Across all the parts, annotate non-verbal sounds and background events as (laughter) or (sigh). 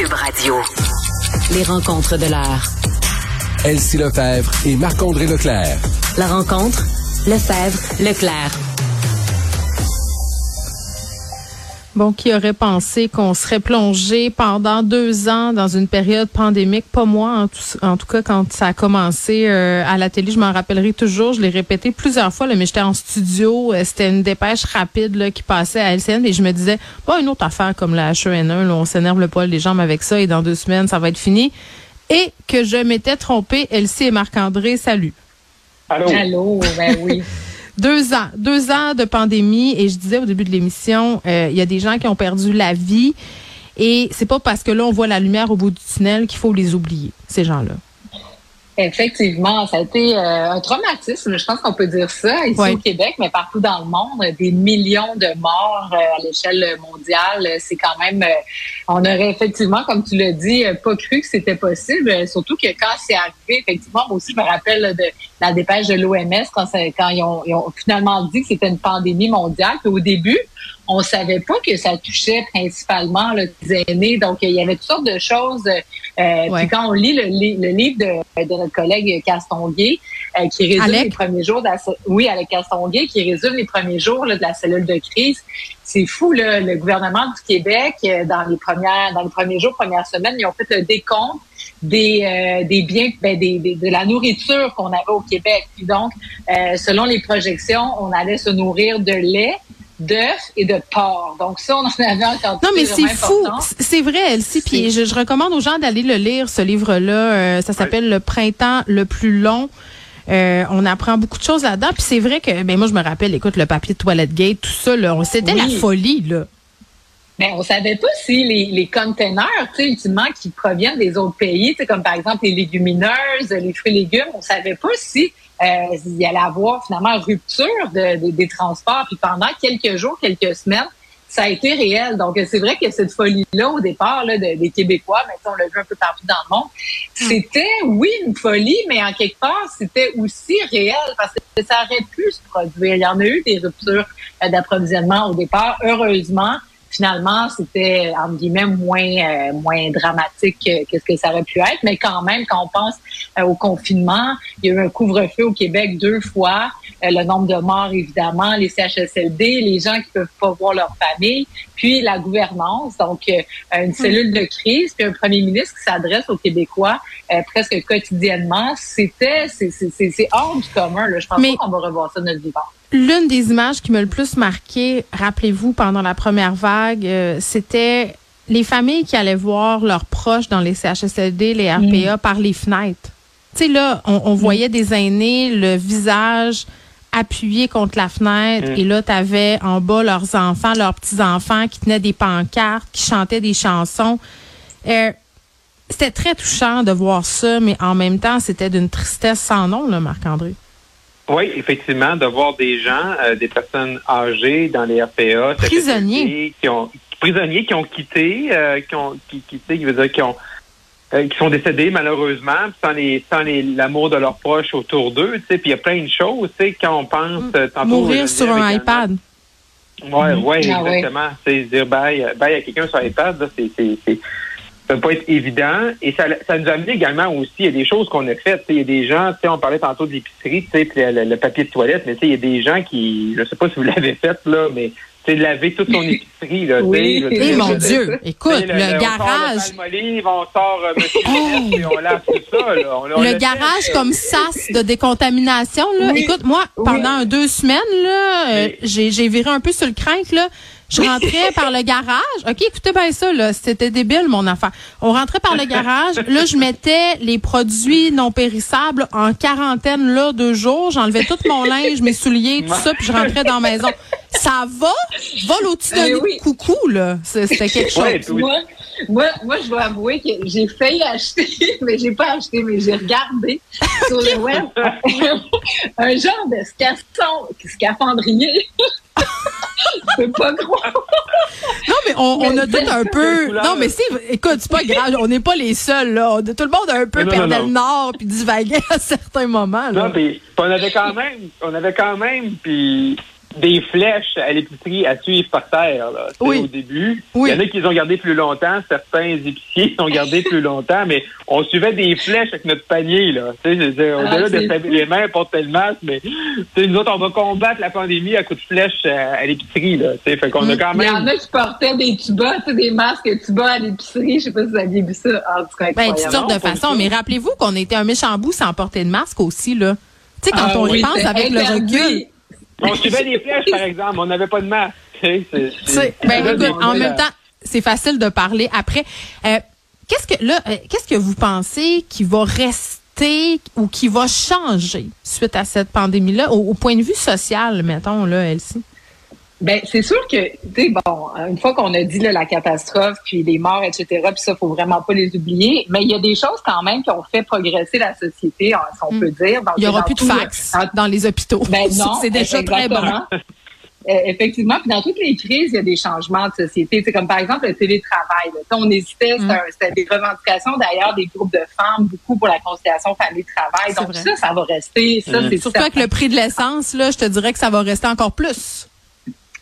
Cube Radio. Les rencontres de l'heure. Elsie Lefebvre et Marc-André Leclerc. La rencontre, Lefebvre, Leclerc. Bon, qui aurait pensé qu'on serait plongé pendant deux ans dans une période pandémique? Pas moi, en tout, en tout cas, quand ça a commencé euh, à la télé, je m'en rappellerai toujours. Je l'ai répété plusieurs fois, là, mais j'étais en studio. euh, C'était une dépêche rapide là, qui passait à LCN et je me disais, bon, une autre affaire comme la H1N1, là, on s'énerve le poil des jambes avec ça et dans deux semaines, ça va être fini. Et que je m'étais trompée, Elsie et Marc-André, salut. Allô? Allô, ben oui. (laughs) Deux ans, deux ans de pandémie et je disais au début de l'émission, euh, il y a des gens qui ont perdu la vie et c'est pas parce que là on voit la lumière au bout du tunnel qu'il faut les oublier, ces gens-là. Effectivement, ça a été euh, un traumatisme, je pense qu'on peut dire ça, ici Ouais. au Québec, mais partout dans le monde, des millions de morts euh, à l'échelle mondiale. C'est quand même, euh, on aurait effectivement, comme tu l'as dit, euh, pas cru que c'était possible, euh, surtout que quand c'est arrivé, effectivement, moi aussi, je me rappelle là, de la dépêche de l'OMS quand, quand ils, ont, ils ont finalement dit que c'était une pandémie mondiale. Puis au début, on savait pas que ça touchait principalement là, les aînés. Donc, il y avait toutes sortes de choses. Euh, Ouais. Puis quand on lit le, li- le livre de, de notre collègue Castonguay, euh, qui résume Alec? les premiers jours de la, oui, avec Castonguay, qui résume les premiers jours là, de la cellule de crise, c'est fou, là, le gouvernement du Québec, euh, dans les premières, dans les premiers jours, premières semaines, ils ont fait le décompte des, euh, des biens, ben, des, des- de la nourriture qu'on avait au Québec. Puis donc, euh, selon les projections, on allait se nourrir de lait, d'œufs et de porc. Donc ça, on en (laughs) avait encore Non, mais c'est fou. C'est vrai, Elsie. Puis je, je recommande aux gens d'aller le lire, ce livre-là. Euh, ça s'appelle Le printemps le plus long. Euh, on apprend beaucoup de choses là-dedans. Puis c'est vrai que, ben moi, je me rappelle, écoute, le papier de toilette gate, tout ça, là, on- c'était Oui. la folie, là. Mais on savait pas si les, les containers, tu sais, ultimement, qui proviennent des autres pays, tu sais, comme par exemple les légumineuses, les fruits et légumes, on savait pas si euh, il y allait avoir finalement rupture de, de- des transports. Puis pendant quelques jours, quelques semaines, ça a été réel. Donc c'est vrai que cette folie-là, au départ, là, de- des Québécois, mais on l'a vu un peu partout dans le monde, c'était oui une folie, mais en quelque part, c'était aussi réel parce que ça aurait pu se produire. Il y en a eu des ruptures euh, d'approvisionnement au départ. Heureusement, finalement, c'était entre guillemets moins euh, moins dramatique que, que ce que ça aurait pu être, mais quand même, quand on pense euh, au confinement, il y a eu un couvre-feu au Québec deux fois, euh, le nombre de morts évidemment, les CHSLD, les gens qui peuvent pas voir leur famille, puis la gouvernance, donc euh, une cellule de crise, puis un premier ministre qui s'adresse aux Québécois euh, presque quotidiennement, c'était c'est hors du commun. Là. Je pense Mais- pas qu'on va revoir ça de notre vivant. L'une des images qui m'a le plus marqué, rappelez-vous, pendant la première vague, euh, c'était les familles qui allaient voir leurs proches dans les CHSLD, les RPA, par les fenêtres. Tu sais, là, on, on voyait des aînés, le visage appuyé contre la fenêtre, et là, tu avais en bas leurs enfants, leurs petits-enfants qui tenaient des pancartes, qui chantaient des chansons. Euh, c'était très touchant de voir ça, mais en même temps, c'était d'une tristesse sans nom, là, Marc-André. Oui, effectivement, de voir des gens, euh, des personnes âgées dans les RPA, Prisonniers. qui ont prisonniers qui ont quitté, euh, qui ont qui, qui, tu sais, qui veut dire qui ont euh, qui sont décédés malheureusement, sans les sans les l'amour de leurs proches autour d'eux, tu sais, puis il y a plein de choses, tu sais, quand on pense tantôt Mourir sur un iPad. Ouais, ouais, Ah ouais. exactement. C'est dire bye, bye à quelqu'un sur iPad, là, c'est, c'est, c'est, ça peut pas être évident. Et ça, ça nous a amené également aussi, il y a des choses qu'on a faites. Tu sais, Il y a des gens, tu sais, on parlait tantôt de l'épicerie, tu sais, puis le, le papier de toilette, mais tu sais, il y a des gens qui, je sais pas si vous (laughs) l'avez fait, là, mais tu sais, laver toute son (laughs) épicerie, là, tu sais, Oui. veux Eh mon Dieu, écoute, le, on sort garage, le Palmolive, on sort euh, puis on lave tout ça, là. On- on le le garage fait, comme sas de décontamination là. Oui. Écoute, moi pendant deux semaines là, euh, j'ai j'ai viré un peu sur le crank là. Je rentrais par le garage. OK, écoutez bien ça là, c'était débile mon affaire. On rentrait par le garage, là je mettais les produits non périssables en quarantaine là deux jours, j'enlevais tout mon linge, mes souliers, tout ça puis je rentrais dans la maison. Ça va? Vole au-dessus Eh de oui. coucou là? C'était quelque chose. Ouais, puis oui. Moi, moi, moi, je dois avouer que j'ai failli acheter, (laughs) mais j'ai pas acheté, mais j'ai regardé sur le web (laughs) (laughs) un genre de scaphandrier. C'est pas gros. Non, mais on, on a tout un peu. Non, mais c'est. Écoute, c'est pas grave. On n'est pas les seuls, là. Tout le monde a un peu Non, perdu non. le nord puis divagué (laughs) à certains moments, là. Non, puis on avait quand même, on avait quand même, puis des flèches à l'épicerie à suivre par terre là, Oui. au début. Oui. Il y en a qui les ont gardés plus longtemps, certains épiciers les ont gardés plus longtemps, mais on suivait des flèches avec notre panier. Là. Tu sais, je veux dire, Ah, au-delà de se les mains, porter le masque, mais tu sais, nous autres, on va combattre la pandémie à coups de flèches à, à l'épicerie. Là, tu sais, fait qu'on a quand Il y en même... a qui portaient des tubas, tu sais, des masques tubas à l'épicerie. Je sais pas si vous aviez vu ça. En tout cas, Ben, toutes sortes de façons. Mais rappelez-vous qu'on était un méchant bout sans porter de masque aussi, là. Tu sais, quand Ah on y oui, pense avec le recul. On suivait des flèches, par exemple. On n'avait pas de masque. C'est- c'est- ben, c'est- écoute, c'est- en même temps, c'est facile de parler après. Euh, qu'est-ce que là, euh, qu'est-ce que vous pensez qui va rester ou qui va changer suite à cette pandémie-là, au, au point de vue social, mettons là, Elsie? Ben, c'est sûr que, tu sais, bon, une fois qu'on a dit là, la catastrophe, puis les morts, etc., puis ça, faut vraiment pas les oublier. Mais il y a des choses quand même qui ont fait progresser la société, hein, si on Mm. peut dire. Il y aura dans plus de le- fax dans- dans les hôpitaux. Ben (laughs) non, c'est déjà très bon. Euh, effectivement, puis dans toutes les crises, il y a des changements de société. C'est comme par exemple le télétravail. là. On hésitait, c'était Mm. un- c'était des revendications d'ailleurs des groupes de femmes, beaucoup pour la conciliation famille-travail. Donc vrai. ça, ça va rester. Ça, c'est Surtout avec le prix de l'essence, là, je te dirais que ça va rester encore plus.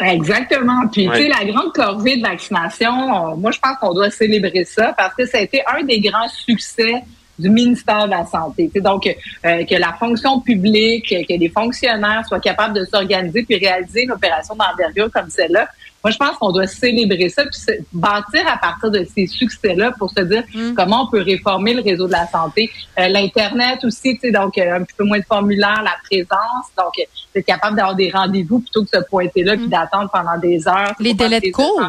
Exactement. Puis, Ouais. tu sais, la grande corvée de vaccination, on- moi, je pense qu'on doit célébrer ça parce que ça a été un des grands succès du ministère de la Santé. Tu sais, donc, euh, que la fonction publique, que les fonctionnaires soient capables de s'organiser puis réaliser une opération d'envergure comme celle-là, moi, je pense qu'on doit célébrer ça puis se bâtir à partir de ces succès-là pour se dire Mm. comment on peut réformer le réseau de la santé. Euh, L'Internet aussi, tu sais, donc euh, un petit peu moins de formulaires, la présence, donc euh, être capable d'avoir des rendez-vous plutôt que de se pointer là puis d'attendre pendant des heures. Mm. Les délais de cours.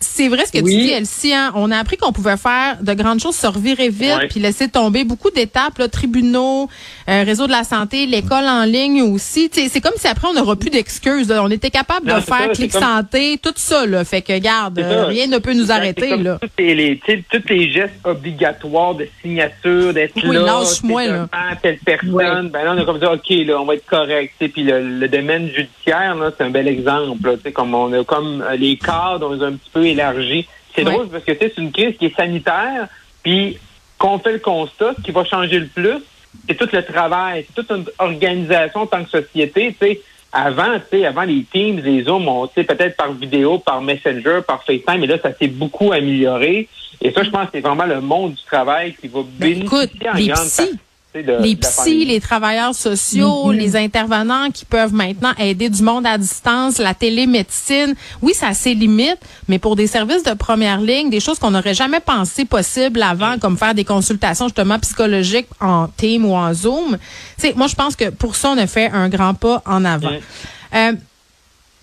C'est vrai ce que tu Oui. dis, Elsie. hein. On a appris qu'on pouvait faire de grandes choses, se revirer vite, Ouais. puis laisser tomber beaucoup d'étapes, là, tribunaux, euh, réseau de la santé, l'école en ligne aussi. Tu sais, C'est comme si après, on n'aura plus d'excuses. là. On était capable Non, de faire ça, clic c'est tout ça. Là. Fait que, garde, rien ne peut nous arrêter. comme Là. Tous les, tous les gestes obligatoires de signature, d'être Oui, là, lâche-moi, là. telle personne. Ben là, on a comme ça, OK, là, on va être correct. Puis le, le domaine judiciaire, là, c'est un bel exemple. là, tu sais, comme on a comme euh, les cadres, on les a un petit peu élargis. C'est drôle parce que tu sais, c'est une crise qui est sanitaire. Puis qu'on fait le constat, ce qui va changer le plus, c'est tout le travail, c'est toute une organisation en tant que société. Tu sais, avant, tu sais, avant les Teams, les Zooms, on, tu sais, peut-être par vidéo, par Messenger, par FaceTime, mais là, ça s'est beaucoup amélioré. Et ça, je pense que c'est vraiment le monde du travail qui va Ben, bénéficier écoute, en les grande de- les psys, les travailleurs sociaux, les intervenants qui peuvent maintenant aider du monde à distance, la télémédecine. Oui, ça a ses limites, mais pour des services de première ligne, des choses qu'on n'aurait jamais pensé possibles avant, comme faire des consultations justement psychologiques en Team ou en Zoom. Tu sais, moi, je pense que pour ça, on a fait un grand pas en avant. Ouais. Euh,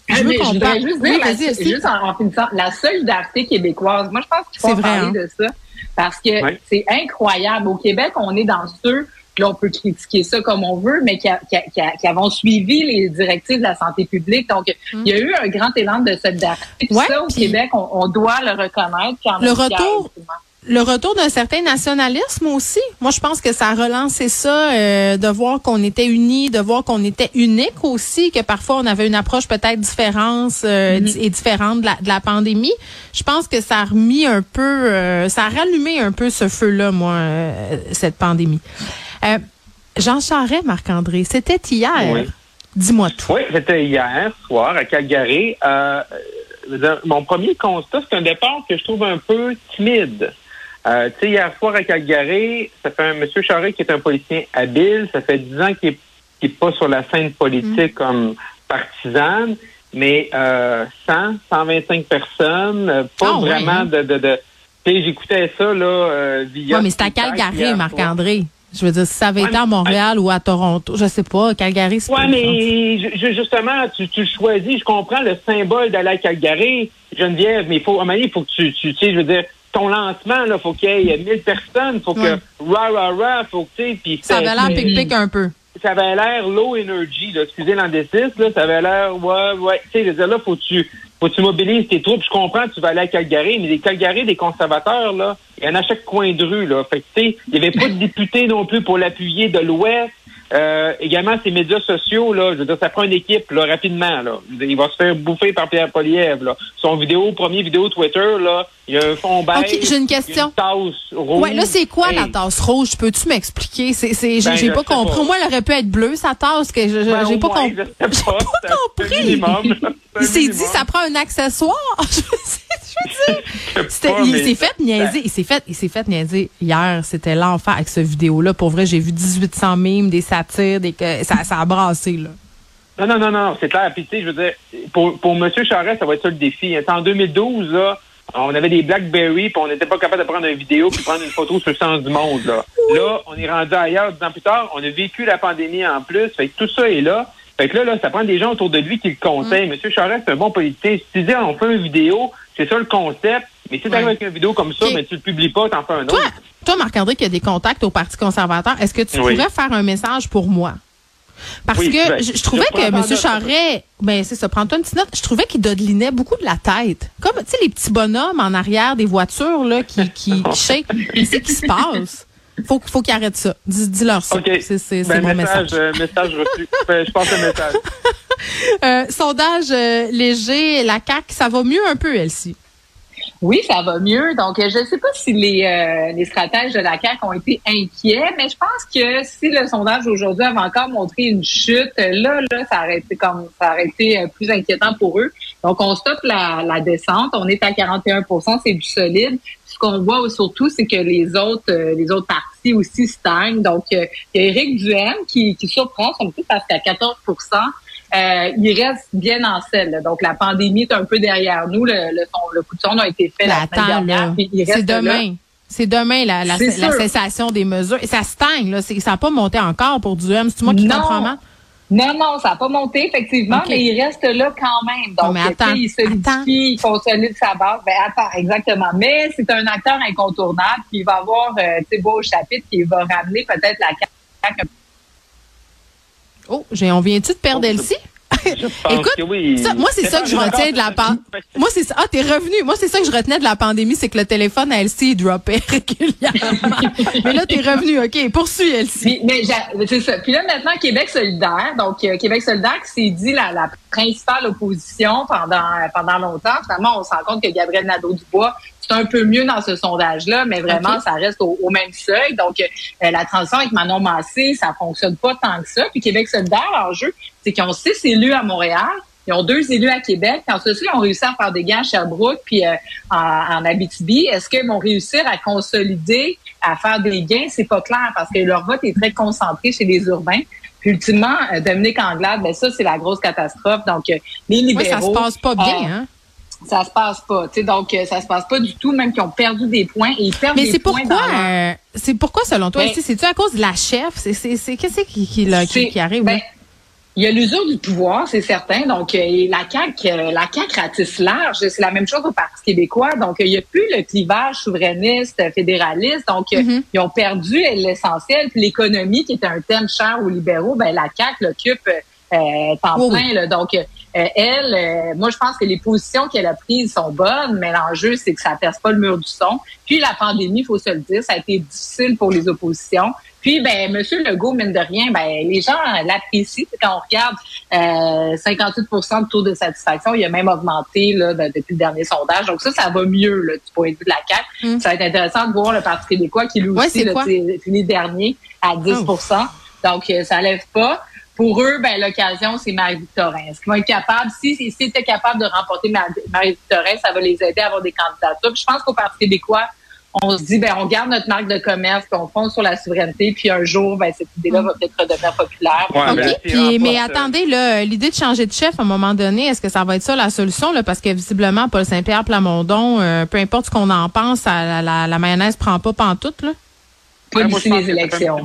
je veux qu'on voudrais parle. juste Oui, dire, la- vas-y, aussi. juste en, en finissant, la solidarité québécoise. Moi, je pense qu'il faut C'est en vrai, parler hein. de ça parce que c'est incroyable. Au Québec, on est dans ceux, là, on peut critiquer ça comme on veut, mais qui, a- qui, a- qui, a- qui avons suivi les directives de la santé publique. Donc, il y a eu un grand élan de solidarité. Mm. Ouais, ça, au Québec, on, on doit le reconnaître. en Le retour-. Le retour d'un certain nationalisme aussi. Moi, je pense que ça a relancé ça, euh, de voir qu'on était unis, de voir qu'on était unique aussi, que parfois on avait une approche peut-être différente euh, di- et différente de la, de la pandémie. Je pense que ça a remis un peu, euh, ça a rallumé un peu ce feu-là, moi, euh, cette pandémie. Euh, Jean Charest, Marc-André, c'était hier. Oui. Dis-moi tout. Oui, c'était hier soir à Calgary. Euh, euh, mon premier constat, c'est un départ que je trouve un peu timide. Euh, tu sais, hier soir à Calgary, ça fait un monsieur Charest qui est un politicien habile. Ça fait dix ans qu'il est, qu'il est pas sur la scène politique comme partisane, mais euh, 100, 125 personnes, pas Ah, vraiment hein? de... de, de j'écoutais ça là euh, via... Ouais, mais c'est à Calgary. Marc-André. Je veux dire, si ça avait Ouais, été à mais- Montréal ou à Toronto, je sais pas, Calgary, c'est Ouais, pas mais ju- justement, tu, choisis. Je comprends le symbole d'aller à Calgary, Geneviève, mais il faut, à un moment donné, il faut que tu, tu, tu sais, je veux dire, ton lancement, là, faut qu'il y ait 1000 personnes, faut Ouais. que, rah, rah, rah, faut que, tu sais, puis Ça avait l'air pic-pic un peu. ça avait l'air low energy, là, excusez l'anglicisme, là, ça avait l'air, ouais, ouais, tu sais, je veux dire, là, faut que tu, faut que tu mobilises tes troupes. Je comprends, tu vas aller à Calgary, mais les Calgary des conservateurs, là, il y en a à chaque coin de rue, là. Fait que, tu sais, il n'y avait pas de député non plus pour l'appuyer de l'Ouest. Euh, également, ces médias sociaux, là, je veux dire, ça prend une équipe là, rapidement. Là. Il va se faire bouffer par Pierre Poliev. Là. Son vidéo, premier vidéo Twitter, là, il y a un fond beige. OK, j'ai une question. Une tasse rouge. Ouais, là, c'est quoi Hey. la tasse rouge? Peux-tu m'expliquer? C'est, c'est, j'ai, Ben, pas compris. pas. Moi, elle aurait pu être bleue, sa tasse, que je, Ben, j'ai pas sais pas, (laughs) un compris. minimum, là. Il s'est dit, ça prend un accessoire. (laughs) (laughs) c'était- il s'est fait niaiser. Il s'est fait, il s'est fait niaiser hier. C'était l'enfer avec ce vidéo-là. Pour vrai, j'ai vu 1800 mimes, des satires, des, que- ça, ça a brassé, là. Non, non, non, non, c'est clair. Puis, tu sais, je veux dire, pour, pour M. Charest, ça va être ça le défi. En 2012, là, on avait des BlackBerry, puis on n'était pas capable de prendre une vidéo puis prendre une photo sur le sens du monde. Là, là on est rendu ailleurs dix ans plus tard. On a vécu la pandémie en plus. Fait que tout ça est là. Fait que là, là, ça prend des gens autour de lui qui le conseillent. Mm. M. Charest, c'est un bon politicien. Si tu dis, on fait une vidéo, c'est ça le concept. Mais si tu arrives Ouais. avec une vidéo comme ça, mais tu le publies pas, t'en fais un autre. Toi, toi, Marc-André, qui a des contacts au Parti conservateur, est-ce que tu Oui. pourrais faire un message pour moi? Parce Oui, que ben, je, je trouvais je que M. Charret, ben c'est ça, prends-toi une petite note. Je trouvais qu'il dodelinait beaucoup de la tête. Comme, tu sais, les petits bonhommes en arrière des voitures, là, qui, qui, qui (laughs) shake. Qu'est-ce qui se passe? Faut, faut qu'ils arrêtent ça. Dis- Dis-leur ça. OK. C'est, Ben, mon message, message. euh, message reçu. Ben, je passe le message. (laughs) Euh, sondage euh, léger, la CAQ, ça va mieux un peu, Elsie? Oui, ça va mieux. Donc, je ne sais pas si les, euh, les stratèges de la CAQ ont été inquiets, mais je pense que si le sondage aujourd'hui avait encore montré une chute, là, là, ça aurait été comme ça aurait été plus inquiétant pour eux. Donc, on stoppe la, la descente. On est à 41% c'est du solide. Ce qu'on voit surtout, c'est que les autres, euh, les autres partis aussi stagnent. Donc, euh, il y a Éric Duhem qui, qui surprend, son petit parce qu'à 14% euh, il reste bien en selle. là. Donc, la pandémie est un peu derrière nous. Le, le, le coup de sonde a été fait la semaine dernière. là. puis il C'est là. demain. C'est demain la, la, la cessation des mesures. Et ça stagne, là. C'est- Ça n'a pas monté encore pour Duhem. C'est moi qui Non. comprends mal? Non, non, ça n'a pas monté, effectivement, mais il reste là quand même. Donc, Non, mais attends, il solidifie, il consolide sa base. Ben, attends, exactement. Mais c'est un acteur incontournable, il va avoir, euh, tu sais, beau chapitre qui va ramener peut-être la CAQ Oh, j'ai, on vient-tu de perdre Oh, Elsie? Je pense Écoute, que oui. ça, moi, c'est ça que je retiens de la pandémie. Moi, c'est ça. Ah, t'es revenu. Moi, c'est ça que je retenais de la pandémie, c'est que le téléphone à Elsie, il droppait (laughs) régulièrement. Mais là, t'es revenu. OK, poursuis, Elsie. Puis, mais j'a- c'est ça. Puis là, maintenant, Québec solidaire. Donc, euh, Québec solidaire qui s'est dit la, la principale opposition pendant pendant longtemps. Finalement, on se rend compte que Gabriel Nadeau-Dubois, c'est un peu mieux dans ce sondage-là, mais vraiment, ça reste au, au même seuil. Donc, euh, la transition avec Manon Massé, ça fonctionne pas tant que ça. Puis Québec solidaire, l'enjeu, c'est qu'ils ont six élus à Montréal. Ils ont deux élus à Québec. Ensuite, ils ont réussi à faire des gains à Sherbrooke puis euh, en, en Abitibi. Est-ce qu'ils vont réussir à consolider, à faire des gains? C'est pas clair parce que leur vote est très concentré chez les urbains. Puis ultimement, euh, Dominique Anglade, ben ça, c'est la grosse catastrophe. Donc, euh, les libéraux... ça se passe pas bien, hein? Ça se passe pas. Tu sais, donc, ça se passe pas du tout, même qu'ils ont perdu des points. Et ils perdent Mais des c'est points pourquoi, euh, c'est pourquoi, selon toi, Ben- c'est-tu à cause de la chef? C'est, qu'est-ce qui, qui, arrive, ben, là? Il y a l'usure du pouvoir, c'est certain. Donc, euh, la CAQ, euh, la CAQ ratisse large. C'est la même chose au Parti québécois. Donc, euh, il n'y a plus le clivage souverainiste, euh, fédéraliste. Donc, euh, Mhm. ils ont perdu l'essentiel. Puis l'économie, qui était un thème cher aux libéraux, ben la CAQ l'occupe euh, euh, temps Oui, plein. là. Donc, euh, elle, euh, moi, je pense que les positions qu'elle a prises sont bonnes, mais l'enjeu, c'est que ça perce pas le mur du son. Puis la pandémie, il faut se le dire, ça a été difficile pour les oppositions. Puis, ben, Monsieur Legault, mine de rien, ben, les gens l'apprécient. Quand on regarde euh, 58% de taux de satisfaction, il a même augmenté là, de- depuis le dernier sondage. Donc ça, ça va mieux là, du point de vue de la CAQ. Mm. Ça va être intéressant de voir le Parti québécois qui lui Ouais, aussi là, fini dernier à 10% Donc, euh, ça lève pas. Pour eux, ben, l'occasion, c'est Marie-Victorin. Est-ce qu'ils vont être capables, si, si, s'ils étaient capables de remporter Mar- Marie-Victorin, ça va les aider à avoir des candidatures. Puis je pense qu'au Parti québécois, on se dit, ben, on garde notre marque de commerce, puis on fonce sur la souveraineté, puis un jour, ben, cette idée-là va peut-être redevenir populaire. Ouais, OK. mais là, Puis, mais euh, attendez, là, l'idée de changer de chef à un moment donné, est-ce que ça va être ça la solution? Là, parce que visiblement, Paul Saint-Pierre Plamondon, euh, peu importe ce qu'on en pense, la, la, la mayonnaise prend pas pantoute. Là. Pas d'ici les élections.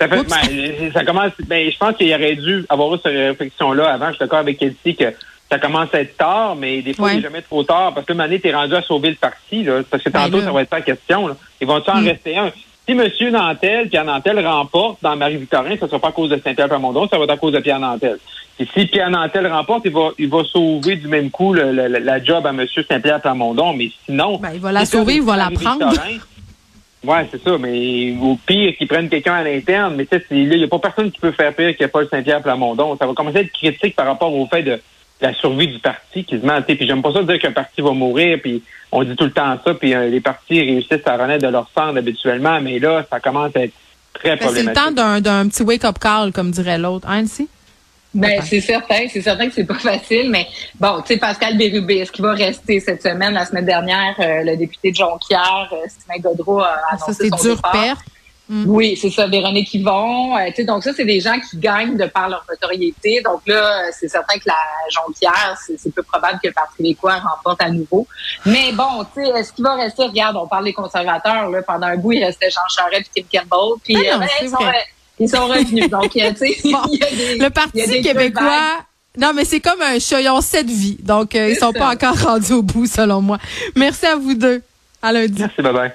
Ça, fait, ben, ça commence. Ben, je pense qu'il aurait dû avoir eu cette réflexion-là avant. Je suis d'accord avec Elsie que ça commence à être tard, mais des fois, Ouais. il n'est jamais trop tard. Parce que une année, tu es rendu à sauver le parti. Là, parce que Ben tantôt, ça va être pas question. Là. Ils vont-tu en Mm. rester un? Si M. Nantel, Pierre Nantel remporte dans Marie-Victorin, ce ne sera pas à cause de Saint-Pierre-Plamondon, ça va être à cause de Pierre Nantel. Et si Pierre Nantel remporte, il va, il va sauver du même coup le- le- la job à M. Saint-Pierre-Plamondon. Mais sinon... Ben, il va la sauver, il va la Marie-Victorin, Ouais, c'est ça, mais au pire qu'ils prennent quelqu'un à l'interne, mais tu sais, il n'y a pas personne qui peut faire pire que Paul Saint-Pierre Plamondon. Ça va commencer à être critique par rapport au fait de la survie du parti quasiment. Puis j'aime pas ça dire qu'un parti va mourir, puis on dit tout le temps ça, puis euh, les partis réussissent à renaître de leur cendre habituellement, mais là, ça commence à être très problématique. C'est le temps d'un petit wake-up call, comme dirait l'autre, hein, si? Ben, c'est certain, c'est certain que c'est pas (laughs) facile, mais bon, tu sais, Pascal Bérubé, est-ce qu'il va rester cette semaine? La semaine dernière, euh, le député de Jonquière, euh, Sylvain Godreau, a annoncé Ça, c'est son dur départ. perte. Mm. Oui, c'est ça, Véronique Yvon. Euh, tu sais, donc ça, c'est des gens qui gagnent de par leur notoriété. Donc là, euh, c'est certain que la Jonquière, c'est c'est peu probable que le Parti québécois remporte à nouveau. Mais bon, tu sais, est-ce qu'il va rester? Regarde, on parle des conservateurs, là. Pendant un bout, il restait Jean Charest et Kim Campbell. Puis, Ah non, euh, c'est ils, sont, revenus. (laughs) donc, tu sais, Bon, il y a des- Le Parti québécois. Non, mais c'est comme un chat, ils ont sept vies. Donc, euh, ils sont ça. pas encore (laughs) rendus au bout, selon moi. Merci à vous deux. À lundi. Merci, bye bye.